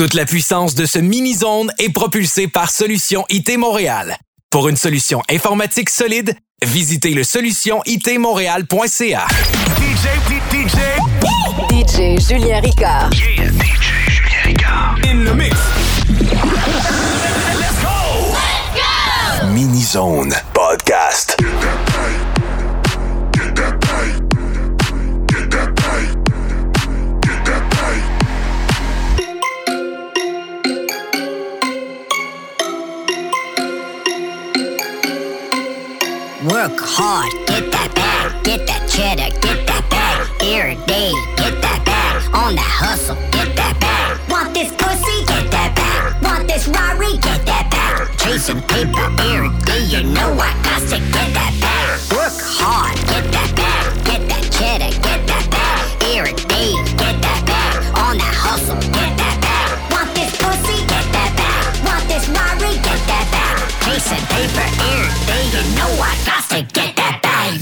Toute la puissance de ce mini-zone est propulsée par Solution IT Montréal. Pour une solution informatique solide, visitez le solutionitmontréal.ca. DJ, DJ, DJ Julien Ricard. yeah, DJ Julien Ricard. In the mix. Let's go! Mini Zone Podcast. Work hard, get that bag, get that cheddar, get that bag. Every day, get that bag. On the hustle, get that bag. Want this pussy, get that bag. Want this Rari, get that bag. Chasing paper every day, you know I got to get that bag. Work hard, get that bag, get that cheddar, get that bag. Every day, get that bag. On the hustle, get that bag. Want this pussy, get that bag. Want this Rari, get that bag. Chasing paper every day, get that bag.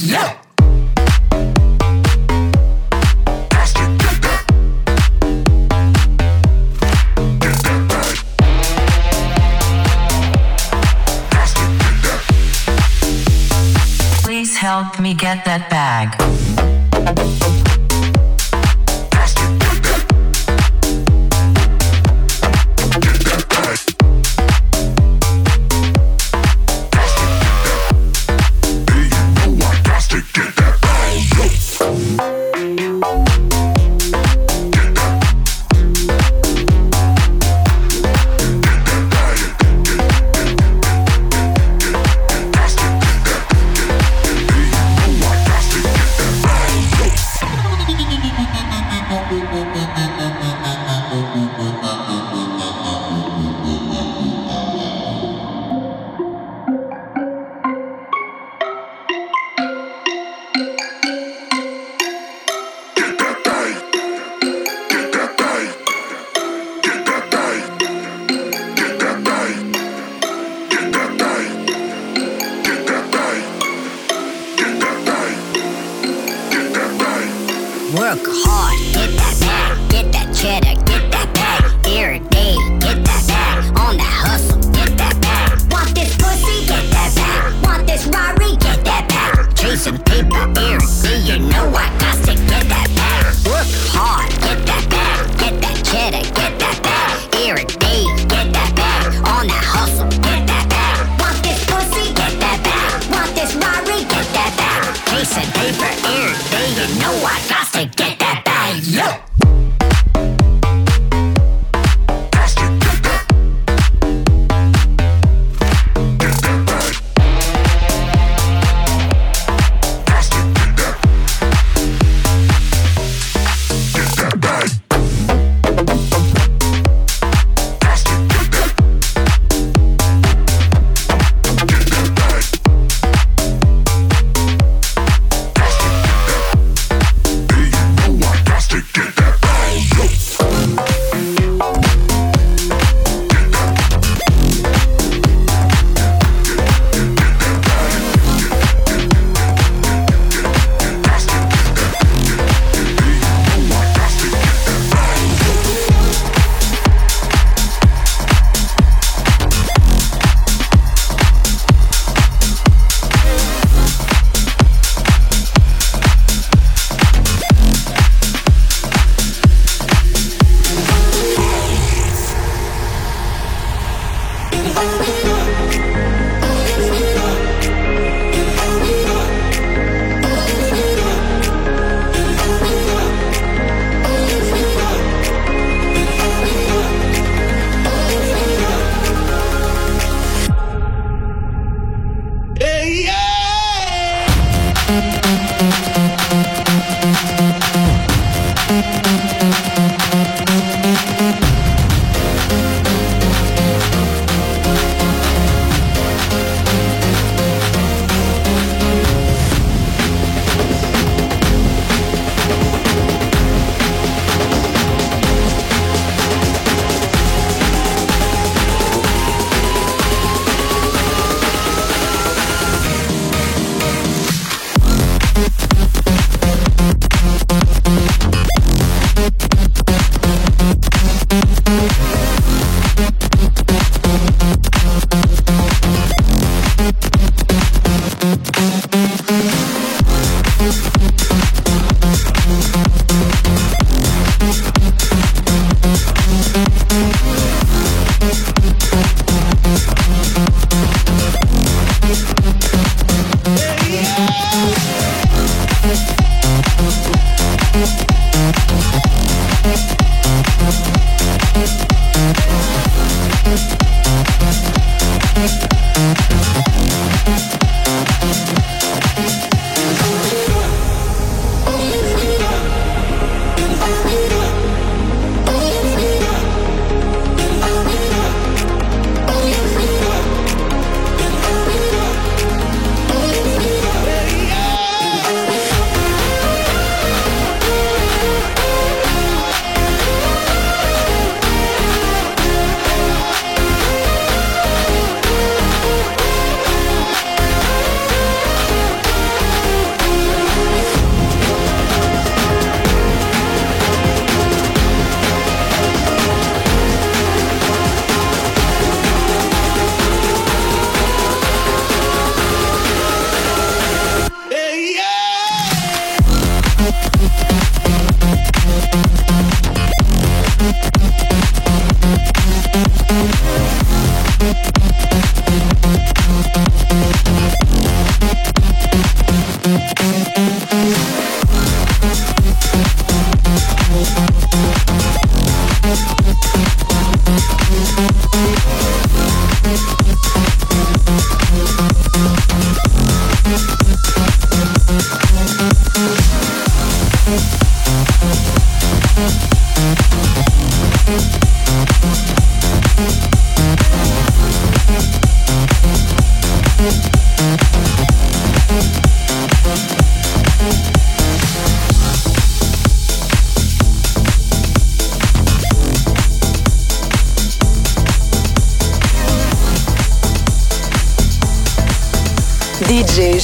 Please help me get that bag. work.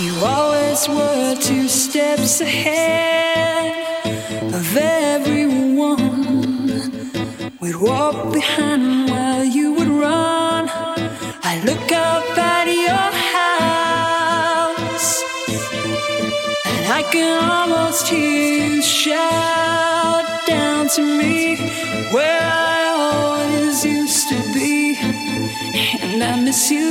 You always were two steps ahead of everyone. We'd walk behind while you would run. I look up at your house, and I can almost hear you shout down to me where I always used to be, and I miss you.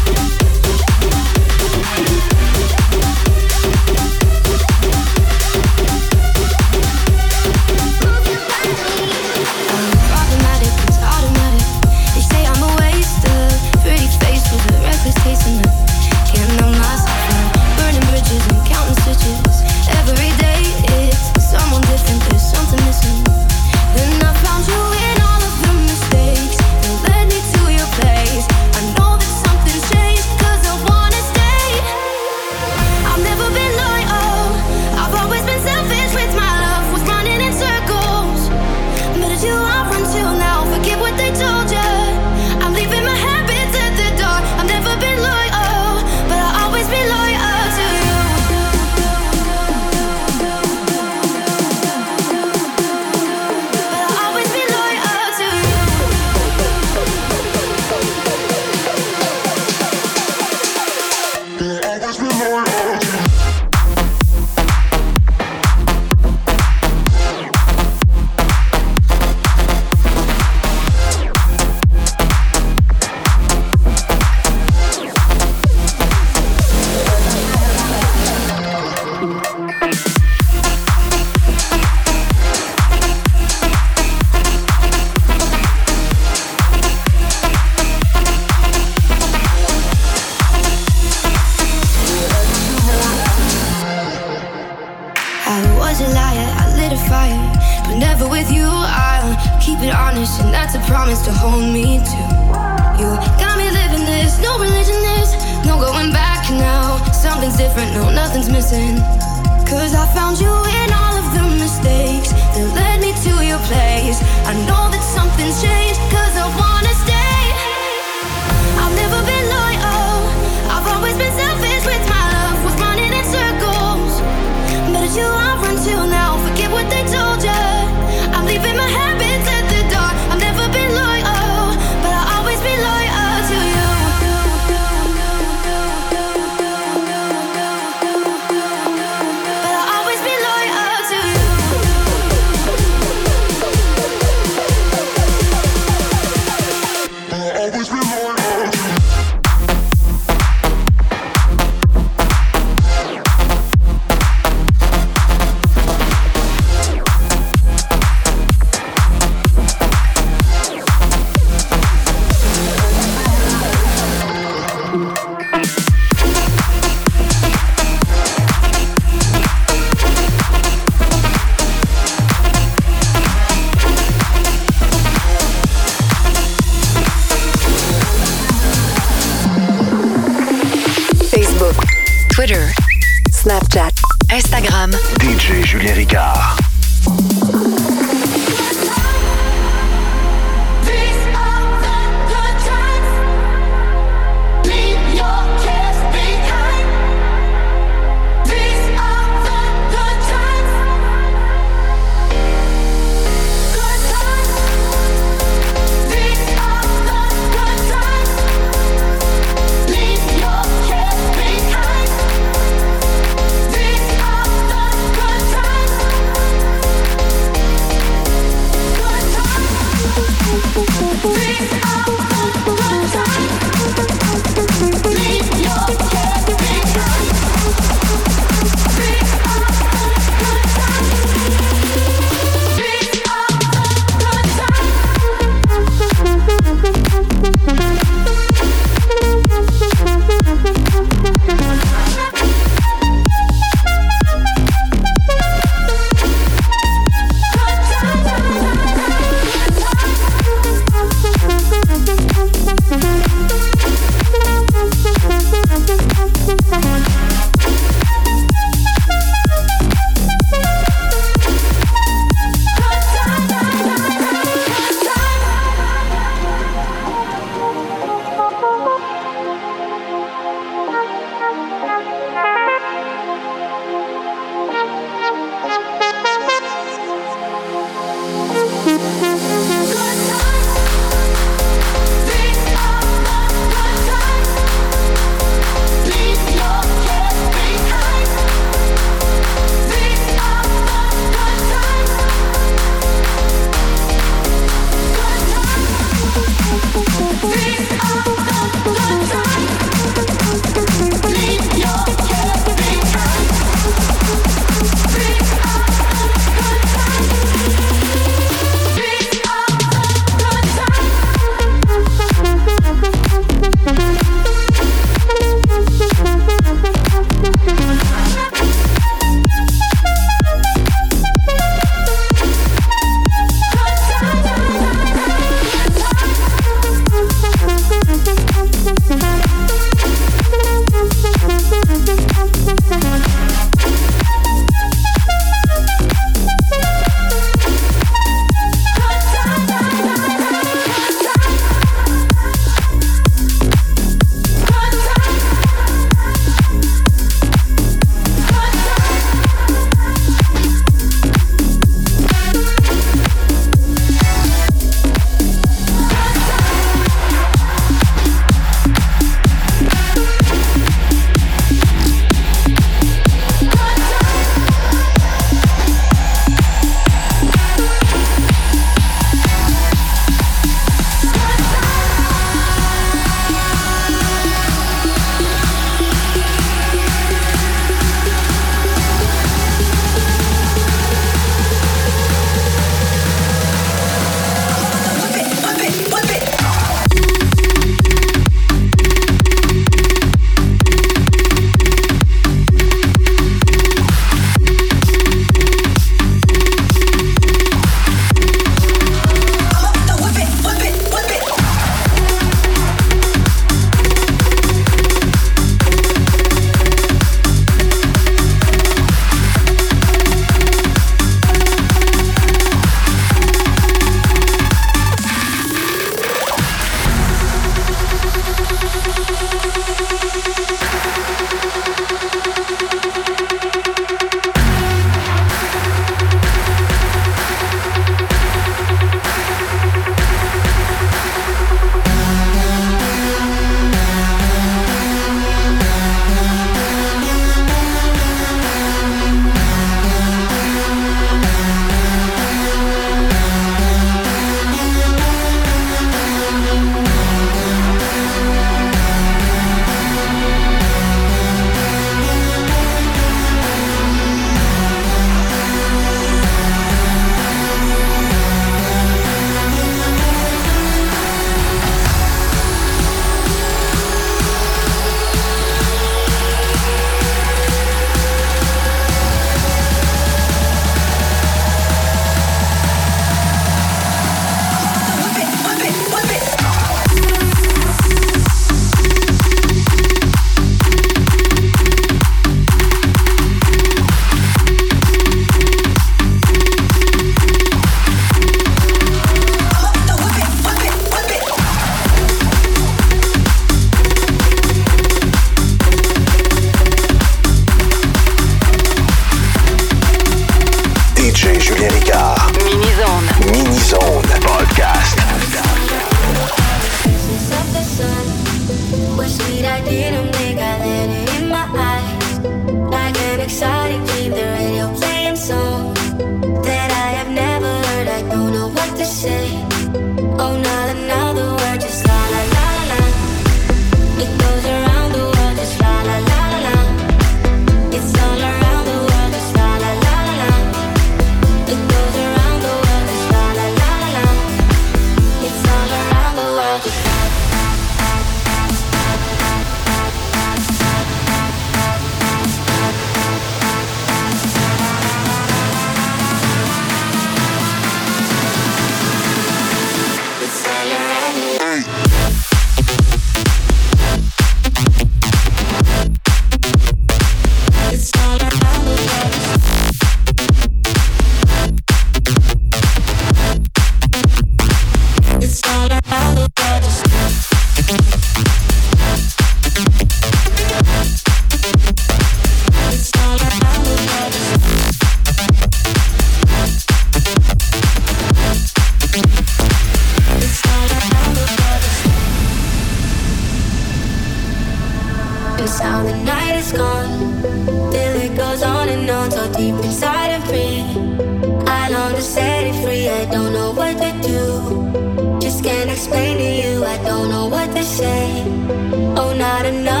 Oh, not another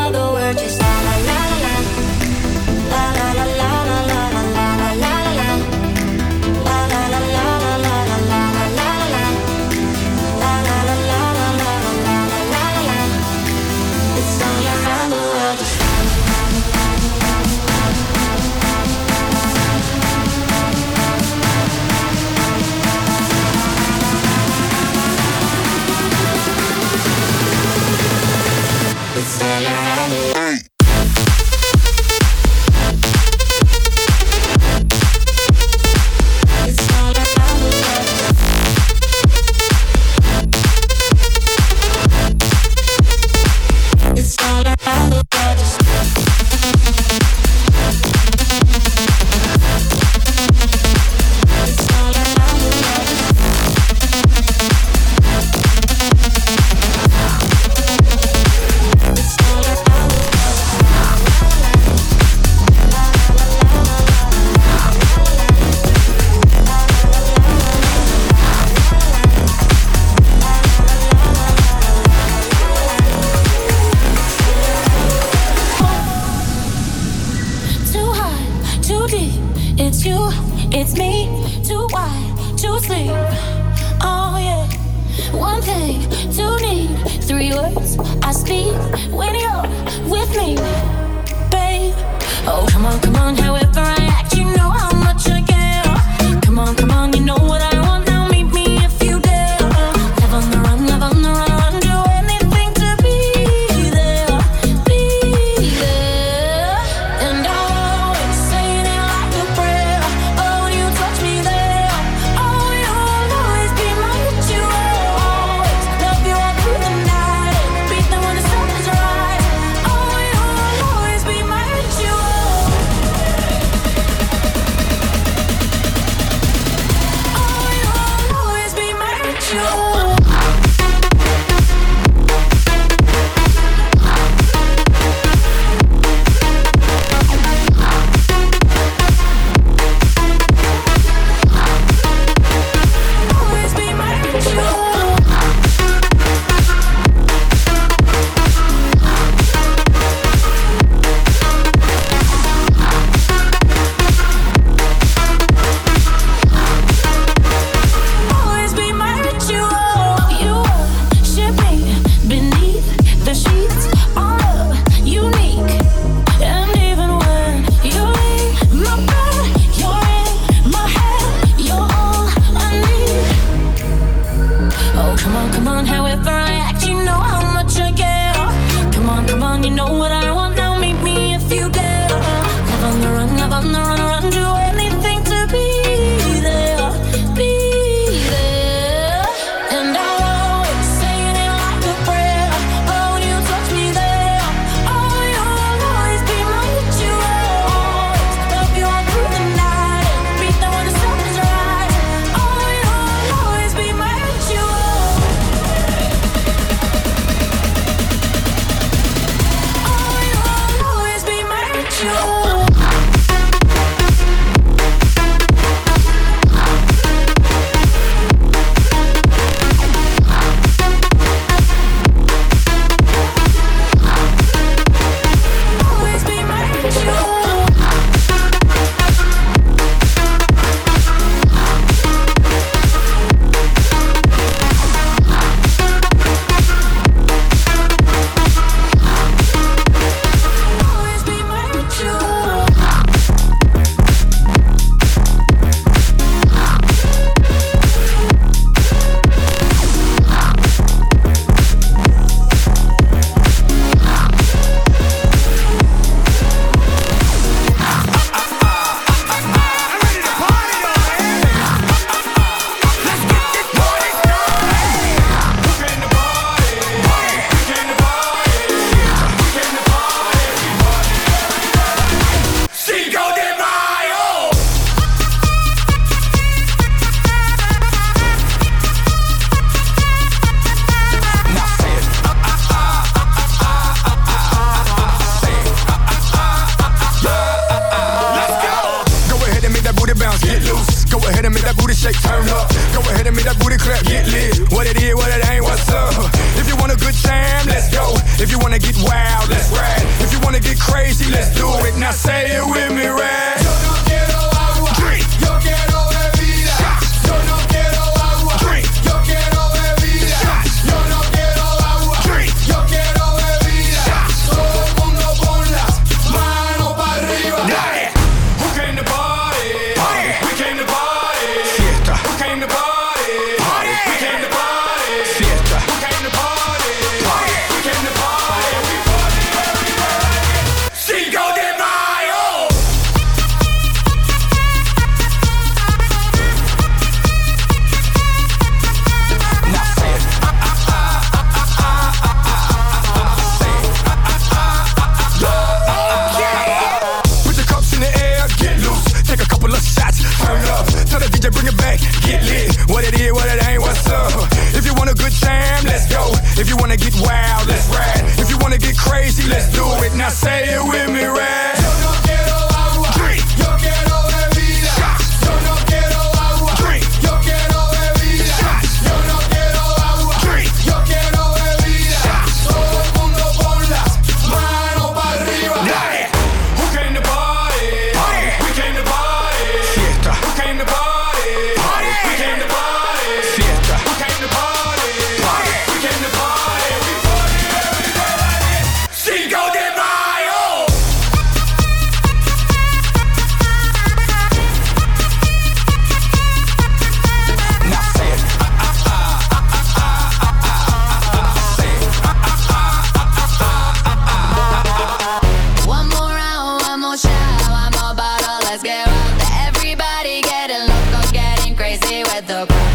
crazy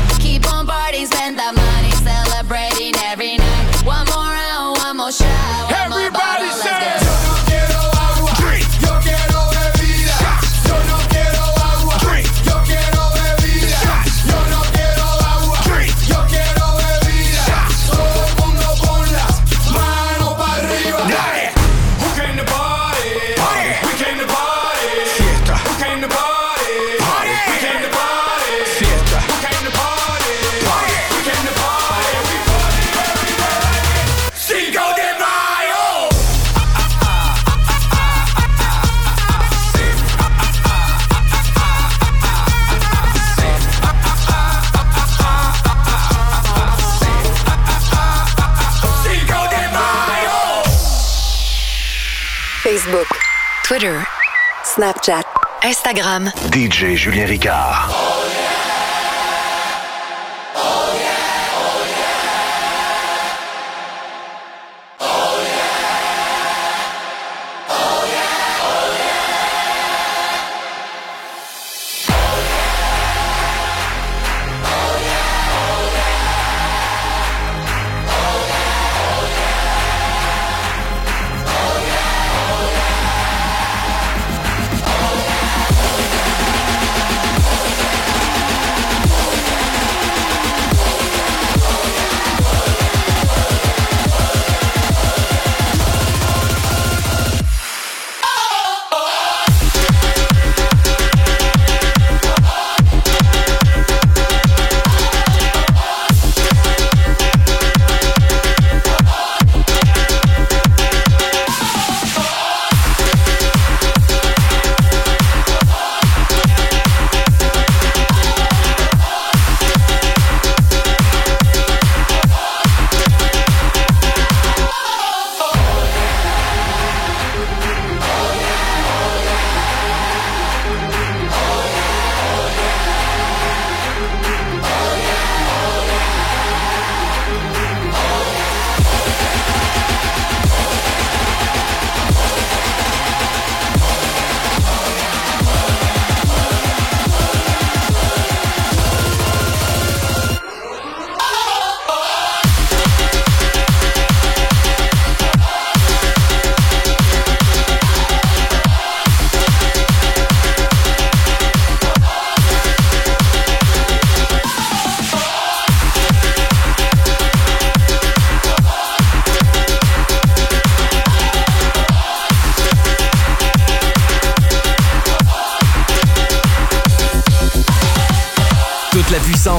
Snapchat, Instagram. DJ Julien Ricard.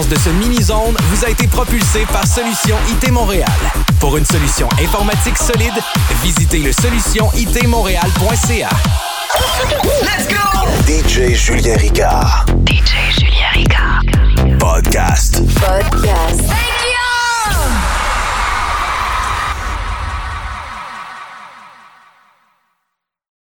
de ce mini-zone vous a été propulsé par Solution IT Montréal. Pour une solution informatique solide, visitez le solutionitmontréal.ca. Let's go! DJ Julien Ricard. DJ Julien Ricard. Podcast. Podcast.